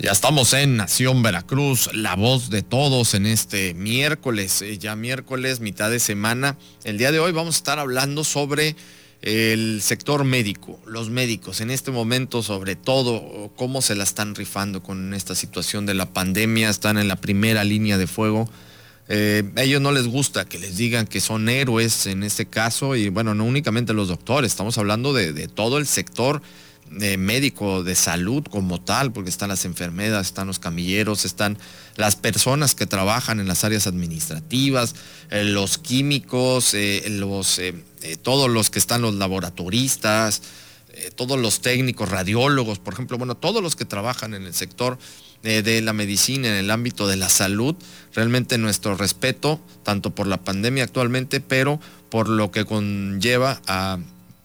Ya estamos en Nación Veracruz, la voz de todos en este miércoles, eh, ya miércoles, mitad de semana. El día de hoy vamos a estar hablando sobre el sector médico, los médicos, en este momento sobre todo, cómo se la están rifando con esta situación de la pandemia, están en la primera línea de fuego. Eh, a ellos no les gusta que les digan que son héroes en este caso, y bueno, no únicamente los doctores, estamos hablando de todo el sector médico de salud como tal, porque están las enfermeras, están los camilleros, están las personas que trabajan en las áreas administrativas, eh, los químicos, eh, los, eh, todos los que están los laboratoristas, todos los técnicos, radiólogos, por ejemplo, bueno, todos los que trabajan en el sector de la medicina, en el ámbito de la salud, realmente nuestro respeto, tanto por la pandemia actualmente, pero por lo que conlleva a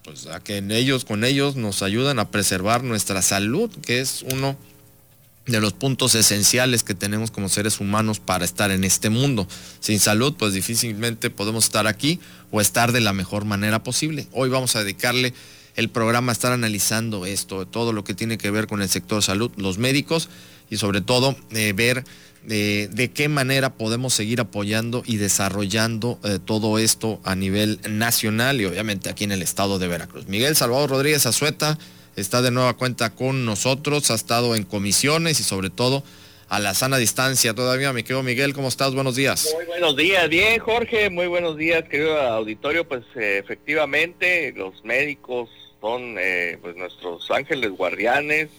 pues a que en ellos, con ellos nos ayudan a preservar nuestra salud, que es uno de los puntos esenciales que tenemos como seres humanos para estar en este mundo. Sin salud, pues difícilmente podemos estar aquí o estar de la mejor manera posible. Hoy vamos a dedicarle el programa a estar analizando esto, todo lo que tiene que ver con el sector salud, los médicos y sobre todo eh, ver de, qué manera podemos seguir apoyando y desarrollando eh, todo esto a nivel nacional y obviamente aquí en el estado de Veracruz. Miguel Salvador Rodríguez Azueta está de nueva cuenta con nosotros, ha estado en comisiones y sobre todo a la sana distancia todavía. Me quedo Miguel, ¿cómo estás? Buenos días. Muy buenos días, bien Jorge, muy buenos días querido auditorio. Pues eh, efectivamente los médicos son eh, pues nuestros ángeles guardianes,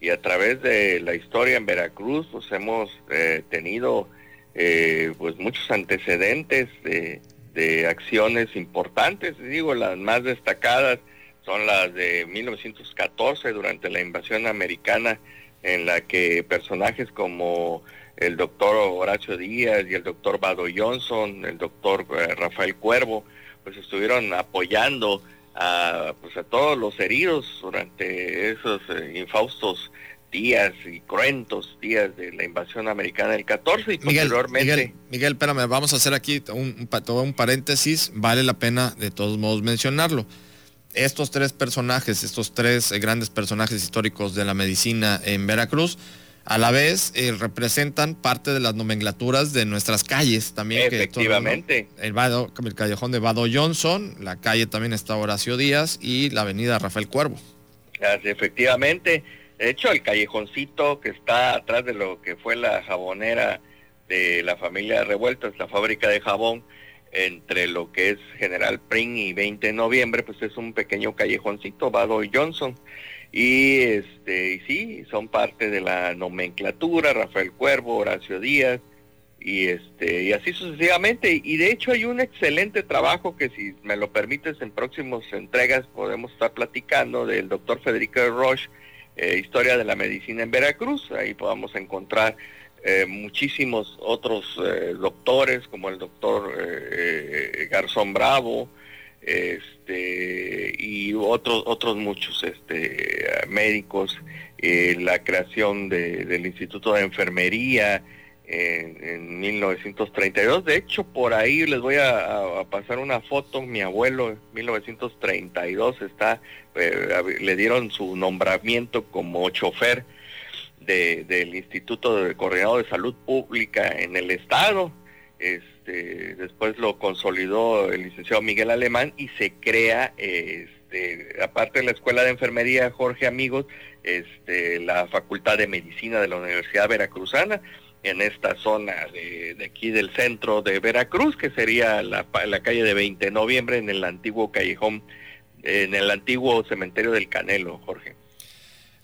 y a través de la historia en Veracruz pues hemos eh, tenido eh, pues muchos antecedentes de, de, acciones importantes. Digo las más destacadas son las de 1914 durante la invasión americana en la que personajes como el doctor Horacio Díaz y el doctor Bado Johnson el doctor eh, Rafael Cuervo pues estuvieron apoyando a, pues a todos los heridos durante esos eh, infaustos días y cruentos días de la invasión americana del 14 y Miguel, posteriormente... Miguel, espérame, vamos a hacer aquí un, todo un paréntesis, vale la pena de todos modos mencionarlo. Estos tres personajes, estos tres eh, grandes personajes históricos de la medicina en Veracruz, a la vez eh, representan parte de las nomenclaturas de nuestras calles también. Efectivamente. el, el callejón de Vado Johnson, la calle también está Horacio Díaz y la avenida Rafael Cuervo. efectivamente. De hecho, el callejoncito que está atrás de lo que fue la jabonera de la familia Revueltas, la fábrica de jabón, entre lo que es General Pring y 20 de noviembre, pues es un pequeño callejoncito, Vado Johnson y este sí son parte de la nomenclatura Rafael Cuervo Horacio Díaz y este y así sucesivamente. Y de hecho hay un excelente trabajo que si me lo permites en próximas entregas podemos estar platicando del doctor Federico Roche eh, historia de la medicina en Veracruz. Ahí podamos encontrar eh, muchísimos otros eh, doctores como el doctor Garzón Bravo este y otros otros muchos este médicos eh, la creación del Instituto de Enfermería en, 1932 de hecho por ahí les voy a, pasar una foto. Mi abuelo en 1932 está eh, le dieron su nombramiento como chofer del Instituto de Coordinador de Salud Pública en el estado este, después lo consolidó el licenciado Miguel Alemán y se crea, este, aparte de la Escuela de Enfermería Jorge Amigos, este, la Facultad de Medicina de la Universidad Veracruzana en esta zona de, aquí del centro de Veracruz, que sería la, calle de 20 de noviembre en el antiguo callejón, en el antiguo cementerio del Canelo, Jorge.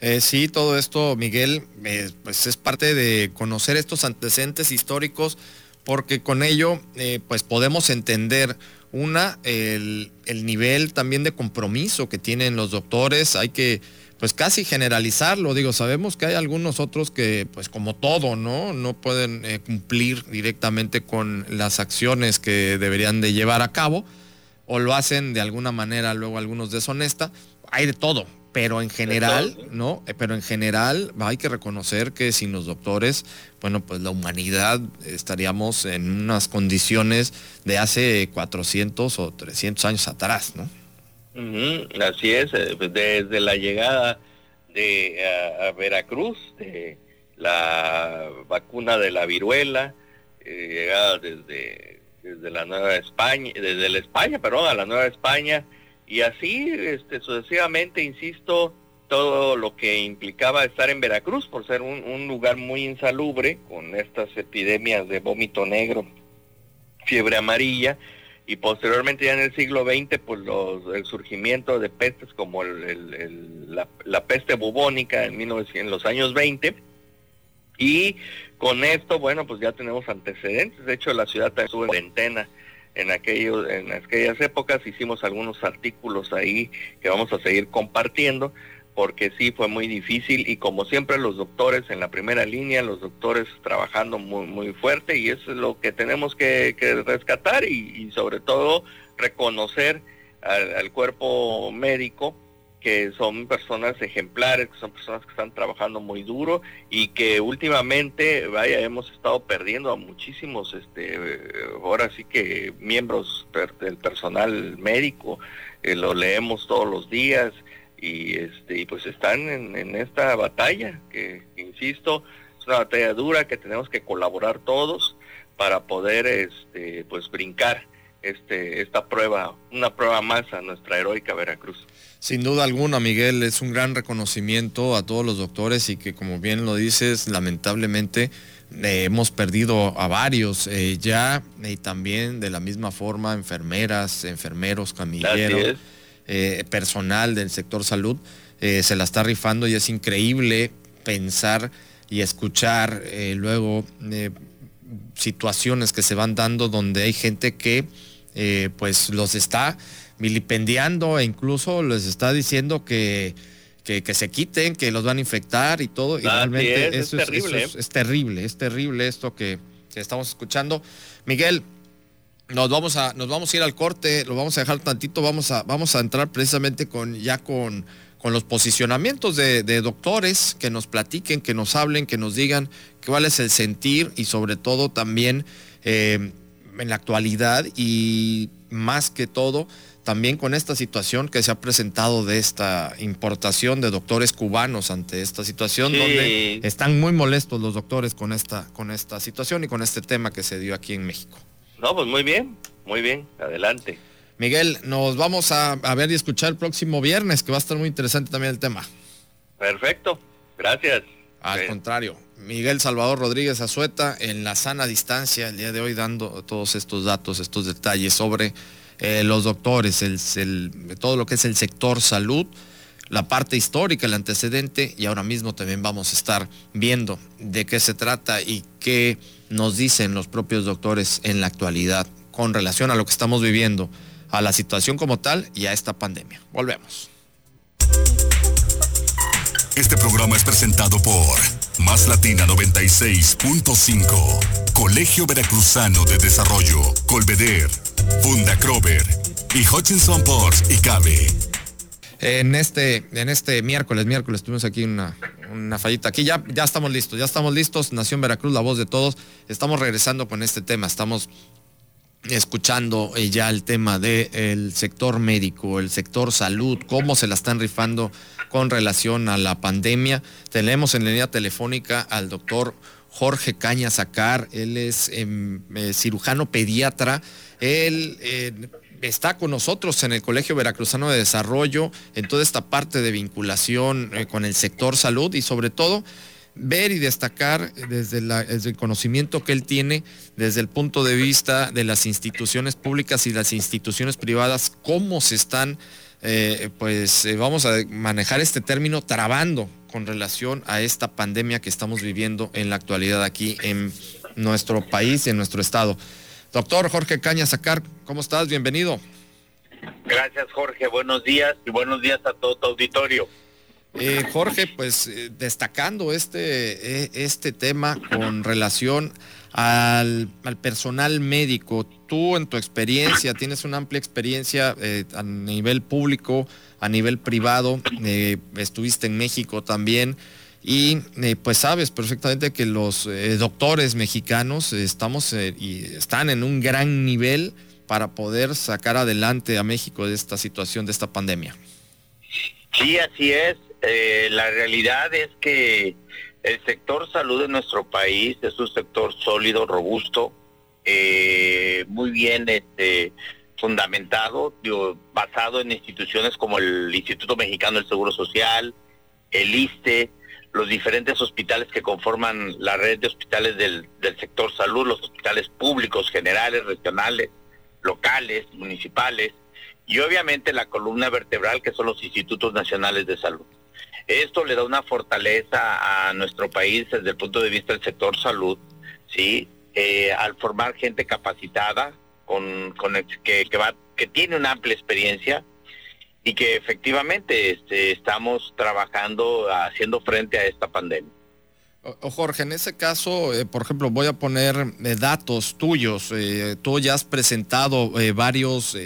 Eh, sí, todo esto, Miguel, eh, pues es parte de conocer estos antecedentes históricos porque con ello eh, pues podemos entender una, el, nivel también de compromiso que tienen los doctores, hay que pues casi generalizarlo. Digo, sabemos que hay algunos otros que, pues como todo, ¿no? No pueden eh, cumplir directamente con las acciones que deberían de llevar a cabo o lo hacen de alguna manera luego algunos deshonesta. Hay de todo, pero en general, ¿no? Eh, pero en general hay que reconocer que sin los doctores, bueno, pues la humanidad estaríamos en unas condiciones de hace 400 o 300 años atrás, ¿no? así es, eh, pues, desde la llegada de a, Veracruz, de la vacuna de la viruela, eh, llegada desde, desde la Nueva España, desde la España, perdón, a la Nueva España, y así este, sucesivamente, insisto, todo lo que implicaba estar en Veracruz por ser un, lugar muy insalubre con estas epidemias de vómito negro, fiebre amarilla, y posteriormente ya en el siglo XX pues los, el surgimiento de pestes como el, la, peste bubónica en, 1900, en los años 20 y con esto bueno pues ya tenemos antecedentes. De hecho la ciudad estuvo en cuarentena en aquellos en aquellas épocas hicimos algunos artículos ahí que vamos a seguir compartiendo porque sí fue muy difícil y como siempre los doctores en la primera línea, los doctores trabajando muy, muy fuerte y eso es lo que tenemos que, rescatar y, sobre todo reconocer al, cuerpo médico que son personas ejemplares, que son personas que están trabajando muy duro y que últimamente, vaya, hemos estado perdiendo a muchísimos, este, ahora sí que miembros del personal médico, eh, lo leemos todos los días, y este y pues están en, esta batalla que insisto es una batalla dura que tenemos que colaborar todos para poder este pues brincar este esta prueba una prueba más a nuestra heroica Veracruz. Sin duda alguna Miguel es un gran reconocimiento a todos los doctores y que como bien lo dices lamentablemente eh, hemos perdido a varios eh, ya y también de la misma forma enfermeras enfermeros camilleros eh, personal del sector salud se la está rifando y es increíble pensar y escuchar luego situaciones que se van dando donde hay gente que pues los está vilipendiando e incluso les está diciendo que, que, se quiten, que los van a infectar y todo. Y realmente eso, es, terrible. es, terrible, es terrible esto que, que estamos escuchando. Miguel, nos vamos a, nos vamos a ir al corte, lo vamos a dejar tantito, vamos a, vamos a entrar precisamente con ya con, con los posicionamientos de, doctores que nos platiquen, que nos hablen, que nos digan cuál es el sentir y sobre todo también eh, en la actualidad y más que todo también con esta situación que se ha presentado de esta importación de doctores cubanos ante esta situación, donde están muy molestos los doctores con esta, con esta situación y con este tema que se dio aquí en México. No, pues muy bien, muy bien, adelante. Miguel, nos vamos a, ver y escuchar el próximo viernes, que va a estar muy interesante también el tema. Perfecto, gracias. Al contrario, Miguel Salvador Rodríguez Azueta en la sana distancia el día de hoy dando todos estos datos, estos detalles sobre eh, los doctores, el, todo lo que es el sector salud, la parte histórica, el antecedente y ahora mismo también vamos a estar viendo de qué se trata y qué nos dicen los propios doctores en la actualidad con relación a lo que estamos viviendo, a la situación como tal y a esta pandemia. Volvemos. Este programa es presentado por Más Latina 96.5, Colegio Veracruzano de Desarrollo, Colveder, Funda Crover y Hutchinson Ports y Cabe. En este, en este miércoles, miércoles tuvimos aquí una, una fallita. Aquí ya, ya estamos listos, ya estamos listos. Nación Veracruz, la voz de todos. Estamos regresando con este tema. Estamos escuchando eh, ya el tema del sector médico, el sector salud, cómo se la están rifando con relación a la pandemia. Tenemos en línea telefónica al doctor Jorge Caña Sacar, él es em, eh, cirujano pediatra, él eh, está con nosotros en el Colegio Veracruzano de Desarrollo, en toda esta parte de vinculación con el sector salud y sobre todo ver y destacar desde, el conocimiento que él tiene desde el punto de vista de las instituciones públicas y las instituciones privadas, cómo se están, eh, pues eh, vamos a manejar este término, trabando con relación a esta pandemia que estamos viviendo en la actualidad aquí en nuestro país y en nuestro estado. Doctor Jorge Caña Sacar, ¿cómo estás? Bienvenido. Gracias Jorge, buenos días y buenos días a todo tu auditorio. Eh, Jorge, pues eh, destacando este, eh, este tema con relación al, personal médico, tú en tu experiencia, tienes una amplia experiencia a nivel público, a nivel privado, estuviste en México también. Y pues sabes perfectamente que los doctores mexicanos estamos y están en un gran nivel para poder sacar adelante a México de esta situación, de esta pandemia. Sí, así es. Eh, la realidad es que el sector salud de nuestro país es un sector sólido, robusto, eh, muy bien este, fundamentado, basado en instituciones como el Instituto Mexicano del Seguro Social, el ISTE, los diferentes hospitales que conforman la red de hospitales del, del sector salud, los hospitales públicos, generales, regionales, locales, municipales, y obviamente la columna vertebral que son los institutos nacionales de salud. Esto le da una fortaleza a nuestro país desde el punto de vista del sector salud, ¿sí? Eh, al formar gente capacitada, con, con que, que, va, que tiene una amplia experiencia y que efectivamente este, estamos trabajando haciendo frente a esta pandemia. Jorge, en ese caso, eh, por ejemplo, voy a poner eh, datos tuyos. tú ya has presentado varios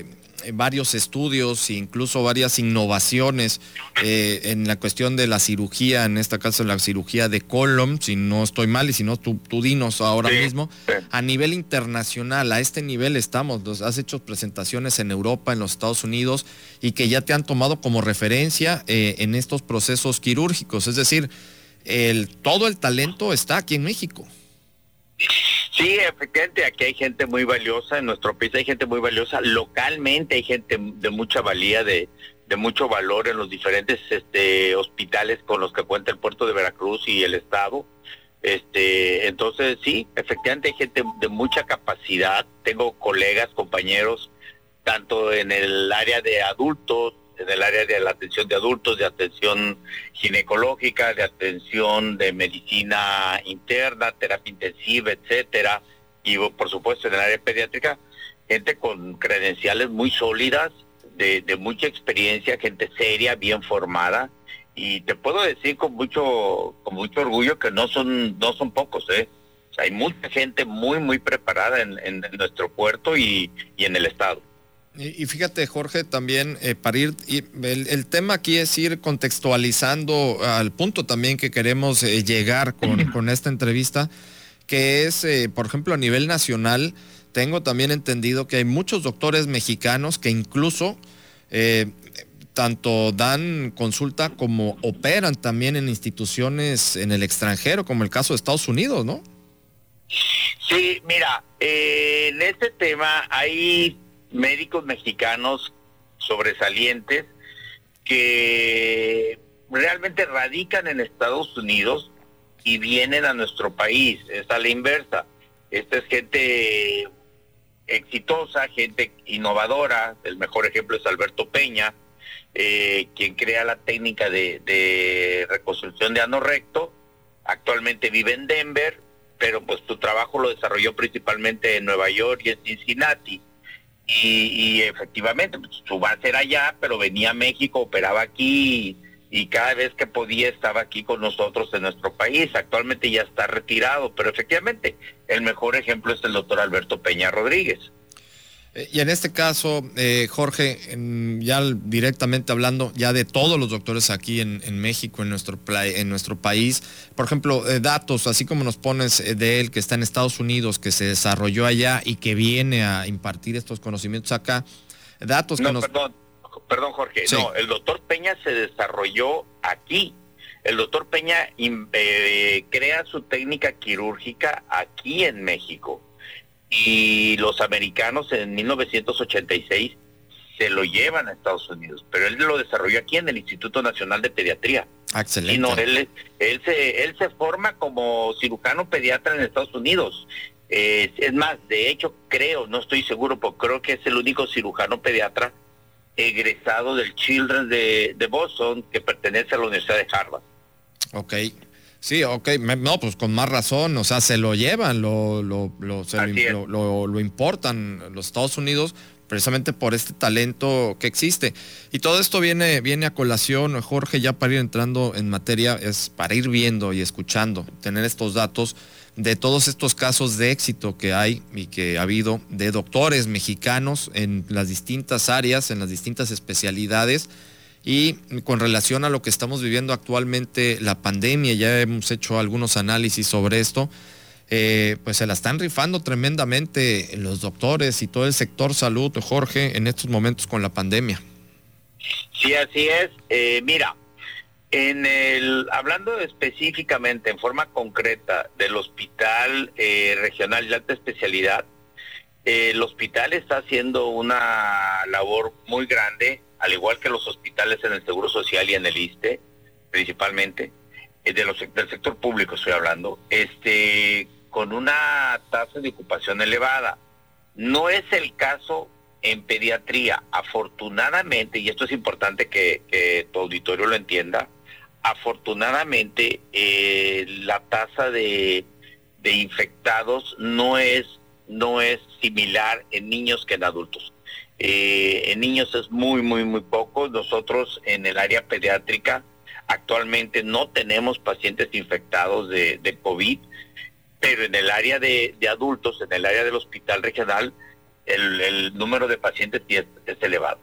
varios estudios e incluso varias innovaciones eh, en la cuestión de la cirugía, en este caso la cirugía de colon, si no estoy mal y si no, tú, dinos ahora mismo. A nivel internacional, a este nivel estamos, has hecho presentaciones en Europa, en los Estados Unidos y que ya te han tomado como referencia eh, en estos procesos quirúrgicos. Es decir, el, todo el talento está aquí en México. Sí, efectivamente, aquí hay gente muy valiosa, en nuestro país hay gente muy valiosa, localmente hay gente de mucha valía, de, de mucho valor en los diferentes este, hospitales con los que cuenta el puerto de Veracruz y el Estado. Este, entonces, sí, efectivamente hay gente de mucha capacidad, tengo colegas, compañeros, tanto en el área de adultos, en el área de la atención de adultos, de atención ginecológica, de atención de medicina interna, terapia intensiva, etcétera, y por supuesto en el área pediátrica, gente con credenciales muy sólidas, de, mucha experiencia, gente seria, bien formada, y te puedo decir con mucho, con mucho orgullo que no son, no son pocos, ¿eh? hay mucha gente muy, muy preparada en, nuestro puerto y en el estado. Y, fíjate, Jorge, también eh, para ir, el, tema aquí es ir contextualizando al punto también que queremos eh, llegar con, esta entrevista, que es, eh, por ejemplo, a nivel nacional, tengo también entendido que hay muchos doctores mexicanos que incluso tanto dan consulta como operan también en instituciones en el extranjero, como el caso de Estados Unidos, ¿no? Sí, mira, en este tema hay médicos mexicanos sobresalientes que realmente radican en Estados Unidos y vienen a nuestro país. Es a la inversa. Esta es gente exitosa, gente innovadora. El mejor ejemplo es Alberto Peña, eh, quien crea la técnica de, de reconstrucción de ano recto. Actualmente vive en Denver, pero pues su trabajo lo desarrolló principalmente en Nueva York y en Cincinnati. Y, efectivamente, pues, su base era allá, pero venía a México, operaba aquí y, cada vez que podía estaba aquí con nosotros en nuestro país. Actualmente ya está retirado, pero efectivamente el mejor ejemplo es el doctor Alberto Peña Rodríguez. Eh, y en este caso, eh, Jorge, ya directamente hablando ya de todos los doctores aquí en, México, en nuestro, en nuestro país, por ejemplo, eh, datos, así como nos pones de él que está en Estados Unidos, que se desarrolló allá y que viene a impartir estos conocimientos acá, datos que nos... Perdón, perdón Jorge, no, el doctor Peña se desarrolló aquí. El doctor Peña crea su técnica quirúrgica aquí en México y los americanos en 1986 se lo llevan a Estados Unidos, pero él lo desarrolló aquí en el Instituto Nacional de Pediatría. Excelente. Y no, él, él, se, él se forma como cirujano pediatra en Estados Unidos. Eh, es más, de hecho creo, no estoy seguro, pero creo que es el único cirujano pediatra egresado del Children's de, de Boston que pertenece a la Universidad de Harvard. Ok, Sí, ok, no, pues con más razón, o sea, se lo llevan, lo, lo, lo, lo, importan los Estados Unidos precisamente por este talento que existe. Y todo esto viene, viene a colación, Jorge, ya para ir entrando en materia, es para ir viendo y escuchando, tener estos datos de todos estos casos de éxito que hay y que ha habido de doctores mexicanos en las distintas áreas, en las distintas especialidades. Y con relación a lo que estamos viviendo actualmente, la pandemia, ya hemos hecho algunos análisis sobre esto, eh, pues se la están rifando tremendamente los doctores y todo el sector salud, Jorge, en estos momentos con la pandemia. Sí, así es. Eh, mira, en el hablando específicamente, en forma concreta, del Hospital eh, Regional de Alta Especialidad, el hospital está haciendo una labor muy grande, al igual que los hospitales en el Seguro Social y en el ISTE, principalmente, de los, del sector público estoy hablando, este, con una tasa de ocupación elevada. No es el caso en pediatría. Afortunadamente, y esto es importante que, tu auditorio lo entienda, afortunadamente eh, la tasa de, infectados no es, no es similar en niños que en adultos. Eh, en niños es muy, muy, muy poco. Nosotros en el área pediátrica actualmente no tenemos pacientes infectados de, COVID pero en el área de, adultos, en el área del hospital regional, el, número de pacientes es, elevado.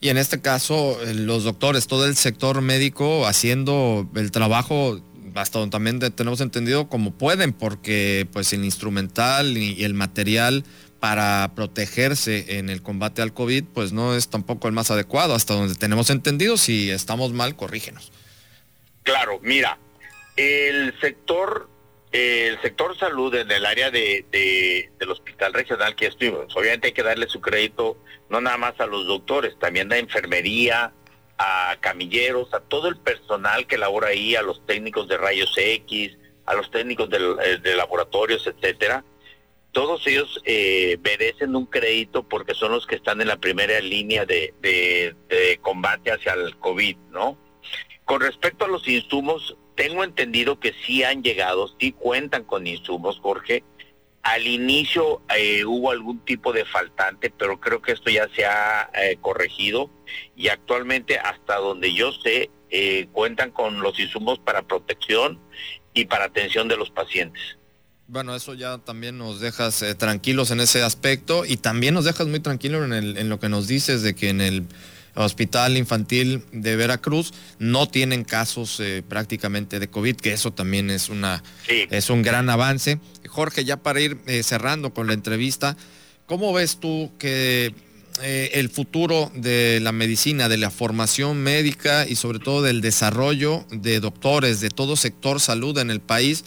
Y en este caso, eh, los doctores, todo el sector médico haciendo el trabajo, hasta donde también tenemos entendido, como pueden, porque pues el instrumental y el material para protegerse en el combate al COVID, pues no es tampoco el más adecuado, hasta donde tenemos entendido. Si estamos mal, corrígenos. Claro, mira, el sector el sector salud en el área de, del hospital regional que estuvimos, obviamente hay que darle su crédito no nada más a los doctores, también a enfermería, a camilleros, a todo el personal que labora ahí, a los técnicos de rayos X, a los técnicos eh, de, laboratorios, etcétera. Todos ellos eh, merecen un crédito porque son los que están en la primera línea de, combate hacia el COVID, ¿no? Con respecto a los insumos, tengo entendido que sí han llegado, sí cuentan con insumos, Jorge. Al inicio eh, hubo algún tipo de faltante, pero creo que esto ya se ha eh, corregido y actualmente hasta donde yo sé eh, cuentan con los insumos para protección y para atención de los pacientes. Bueno, eso ya también nos dejas tranquilos en ese aspecto y también nos dejas muy tranquilos en, en lo que nos dices de que en el Hospital Infantil de Veracruz no tienen casos eh, prácticamente de COVID, que eso también es, una, es un gran avance. Jorge, ya para ir eh, cerrando con la entrevista, ¿cómo ves tú que eh, el futuro de la medicina, de la formación médica y sobre todo del desarrollo de doctores de todo sector salud en el país?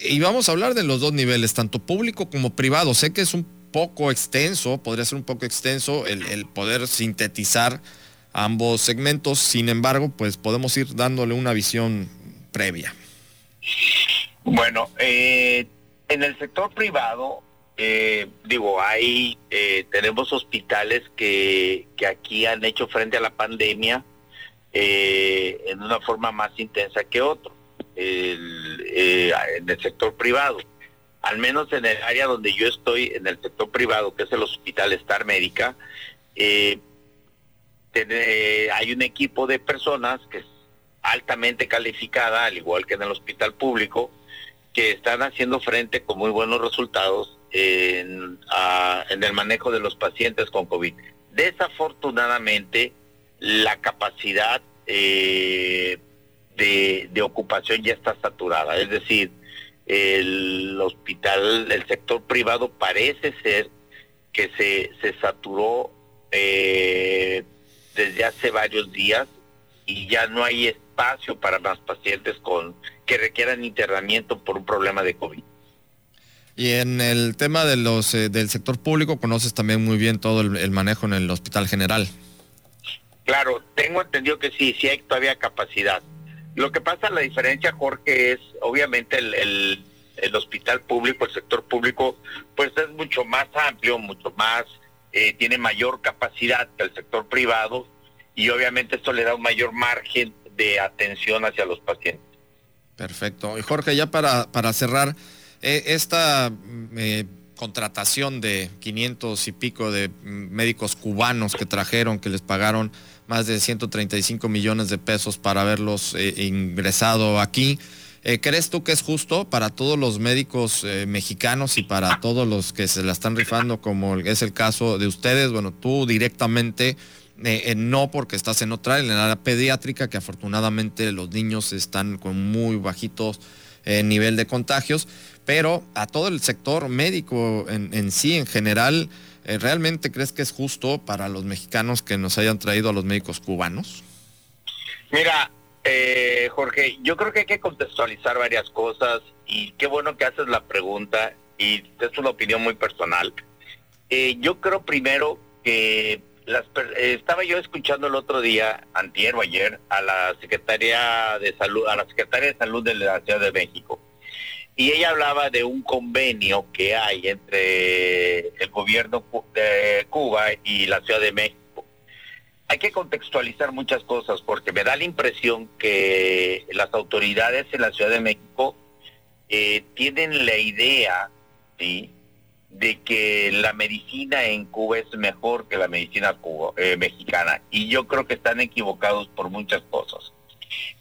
Y vamos a hablar de los dos niveles, tanto público como privado. Sé que es un poco extenso, podría ser un poco extenso el, poder sintetizar ambos segmentos, sin embargo, pues podemos ir dándole una visión previa. Bueno, eh, en el sector privado, eh, digo, hay, eh, tenemos hospitales que, que, aquí han hecho frente a la pandemia en una forma más intensa que otros, en el sector privado al menos en el área donde yo estoy, en el sector privado, que es el Hospital Star Médica, eh, eh, hay un equipo de personas que es altamente calificada, al igual que en el hospital público, que están haciendo frente con muy buenos resultados en, el manejo de los pacientes con COVID. Desafortunadamente, la capacidad eh, de, de ocupación ya está saturada, es decir, el hospital, el sector privado parece ser que se, se saturó eh, desde hace varios días y ya no hay espacio para más pacientes con que requieran internamiento por un problema de COVID. Y en el tema de los eh, del sector público conoces también muy bien todo el, manejo en el hospital general. Claro, tengo entendido que sí, sí hay todavía capacidad. Lo que pasa, la diferencia, Jorge, es obviamente el, hospital público, el sector público, pues es mucho más amplio, mucho más, eh, tiene mayor capacidad que el sector privado y obviamente esto le da un mayor margen de atención hacia los pacientes. Perfecto. Y Jorge, ya para, para cerrar, eh, esta eh, contratación de 500 y pico de médicos cubanos que trajeron, que les pagaron más de 135 millones de pesos para haberlos eh, ingresado aquí. Eh, ¿Crees tú que es justo para todos los médicos eh, mexicanos y para todos los que se la están rifando, como es el caso de ustedes? Bueno, tú directamente no porque estás en otra, en la pediátrica, que afortunadamente los niños están con muy bajitos nivel de contagios, pero a todo el sector médico en, sí, en general, ¿realmente crees que es justo para los mexicanos que nos hayan traído a los médicos cubanos? Mira, eh, Jorge, yo creo que hay que contextualizar varias cosas y qué bueno que haces la pregunta y es una opinión muy personal. Eh, yo creo primero que las, estaba yo escuchando el otro día, antier o ayer, a la secretaria de salud, a la secretaria de salud de la Ciudad de México y ella hablaba de un convenio que hay entre el gobierno de Cuba y la Ciudad de México. Hay que contextualizar muchas cosas porque me da la impresión que las autoridades en la Ciudad de México eh, tienen la idea de que la medicina en Cuba es mejor que la medicina eh, mexicana y yo creo que están equivocados por muchas cosas.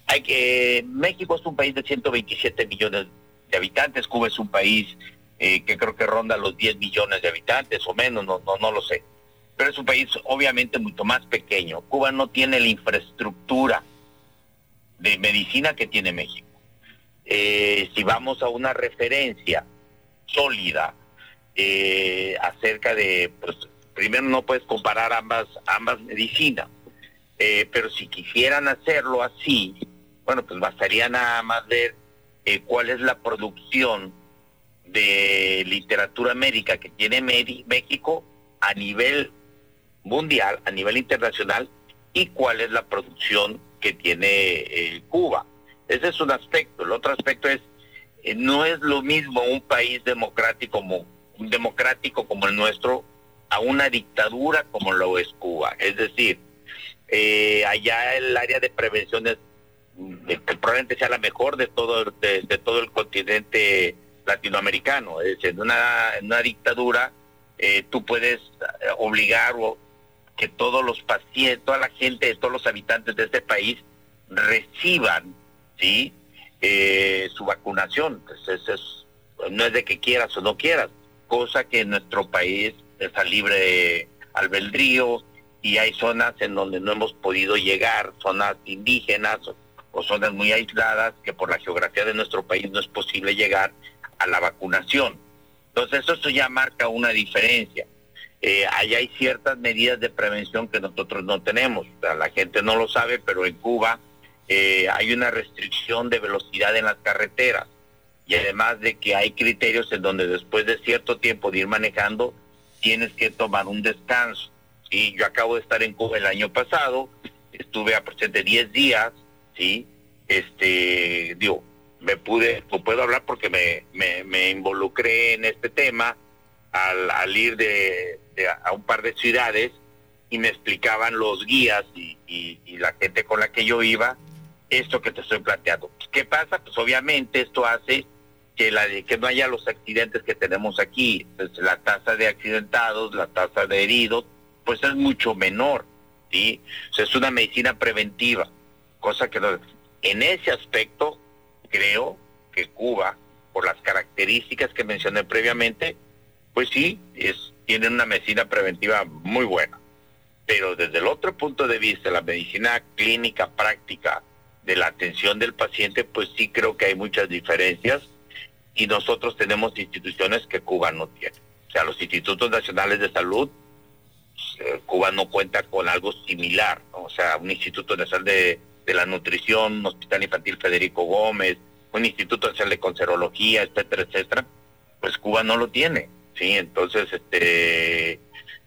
Hay que México es un país de 127 millones de de habitantes. Cuba es un país eh, que creo que ronda los 10 millones de habitantes o menos, no, no, no lo sé. Pero es un país obviamente mucho más pequeño. Cuba no tiene la infraestructura de medicina que tiene México. Eh, si vamos a una referencia sólida eh, acerca de, pues, primero no puedes comparar ambas, ambas medicinas, pero si quisieran hacerlo así, bueno, pues bastaría nada más ver eh, cuál es la producción de literatura médica que tiene México a nivel mundial, a nivel internacional, y cuál es la producción que tiene eh, Cuba. Ese es un aspecto. El otro aspecto es, eh, no es lo mismo un país democrático como, democrático como el nuestro a una dictadura como lo es Cuba. Es decir, allá el área de prevención es que probablemente sea la mejor de todo, de, todo el continente latinoamericano. Es en una, en una dictadura eh, tú puedes eh, obligar o que todos los pacientes, toda la gente, todos los habitantes de este país reciban ¿sí? Eh, su vacunación. es, no es de que quieras o no quieras, cosa que en nuestro país está libre de albedrío y hay zonas en donde no hemos podido llegar, zonas indígenas o zonas muy aisladas que por la geografía de nuestro país no es posible llegar a la vacunación. Entonces eso ya marca una diferencia. Eh, allá hay ciertas medidas de prevención que nosotros no tenemos. la gente no lo sabe, pero en Cuba eh, hay una restricción de velocidad en las carreteras y además de que hay criterios en donde después de cierto tiempo de ir manejando tienes que tomar un descanso. Y yo acabo de estar en Cuba el año pasado, estuve a de 10 días ¿sí? Este, digo, me pude, o puedo hablar porque me, me, involucré en este tema al, ir de, a un par de ciudades y me explicaban los guías y, la gente con la que yo iba esto que te estoy planteando. ¿Qué pasa? Pues obviamente esto hace que, la, que no haya los accidentes que tenemos aquí. Pues la tasa de accidentados, la tasa de heridos, pues es mucho menor. ¿sí? es una medicina preventiva cosa que en ese aspecto creo que Cuba, por las características que mencioné previamente, pues sí, es, tiene una medicina preventiva muy buena. Pero desde el otro punto de vista, la medicina clínica práctica de la atención del paciente, pues sí creo que hay muchas diferencias y nosotros tenemos instituciones que Cuba no tiene. O sea, los institutos nacionales de salud, eh, Cuba no cuenta con algo similar, o sea, un instituto nacional de de la nutrición, Hospital Infantil Federico Gómez, un Instituto Nacional de Conserología, etcétera, etcétera, pues Cuba no lo tiene, ¿sí? Entonces, este,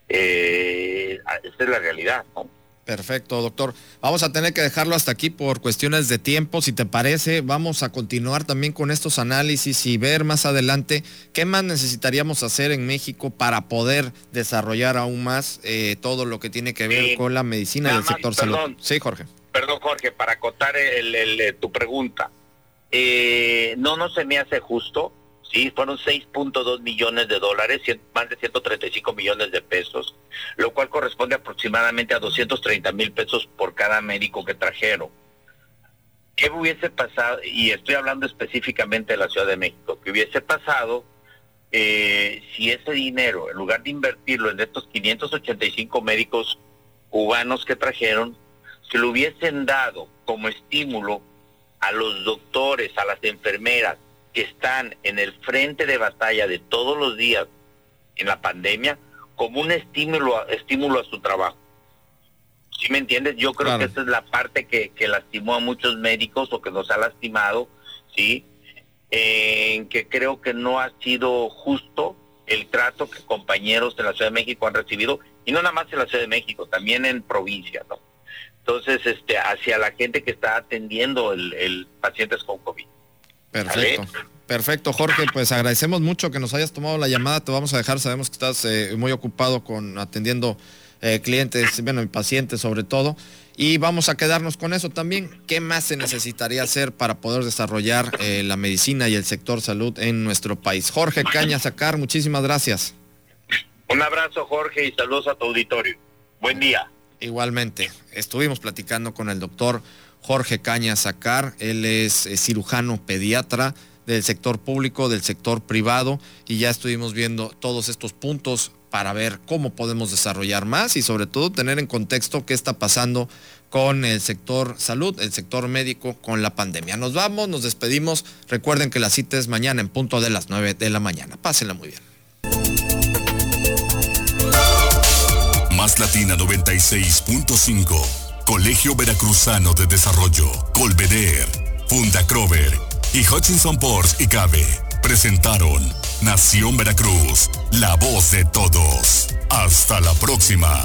eh, esa es la realidad, ¿no? Perfecto, doctor. Vamos a tener que dejarlo hasta aquí por cuestiones de tiempo. Si te parece, vamos a continuar también con estos análisis y ver más adelante qué más necesitaríamos hacer en México para poder desarrollar aún más eh, todo lo que tiene que ver con la medicina del sector salud. Sí, Jorge perdón Jorge, para acotar el, eh, tu pregunta, eh, no, no se me hace justo, Sí, fueron 6.2 millones de dólares, más de 135 millones de pesos, lo cual corresponde aproximadamente a 230 mil pesos por cada médico que trajeron. ¿Qué hubiese pasado? Y estoy hablando específicamente de la Ciudad de México. ¿Qué hubiese pasado eh, si ese dinero, en lugar de invertirlo en estos 585 médicos cubanos que trajeron, se lo hubiesen dado como estímulo a los doctores, a las enfermeras que están en el frente de batalla de todos los días en la pandemia, como un estímulo, estímulo a su trabajo. ¿Sí me entiendes? Yo creo que esa es la parte que, que lastimó a muchos médicos o que nos ha lastimado, ¿sí? en que creo que no ha sido justo el trato que compañeros de la Ciudad de México han recibido, y no nada más en la Ciudad de México, también en provincia, ¿no? Entonces, este, hacia la gente que está atendiendo el, pacientes con COVID. Perfecto. Perfecto, Jorge, pues agradecemos mucho que nos hayas tomado la llamada, te vamos a dejar, sabemos que estás eh, muy ocupado con atendiendo eh, clientes, bueno, pacientes sobre todo, y vamos a quedarnos con eso también. ¿Qué más se necesitaría hacer para poder desarrollar eh, la medicina y el sector salud en nuestro país? Jorge Caña Sacar, muchísimas gracias. Un abrazo, Jorge, y saludos a tu auditorio. Buen día. Igualmente, estuvimos platicando con el doctor Jorge Caña Sacar, él es eh, cirujano pediatra del sector público, del sector privado, y ya estuvimos viendo todos estos puntos para ver cómo podemos desarrollar más y sobre todo tener en contexto qué está pasando con el sector salud, el sector médico con la pandemia. Nos vamos, nos despedimos. Recuerden que la cita es mañana en punto de las 9 de la mañana. Pásenla muy bien. Más Latina 96.5. Colegio Veracruzano de Desarrollo, Colveder, Funda Crover y Hutchinson Ports y Cabe presentaron Nación Veracruz, la voz de todos. Hasta la próxima.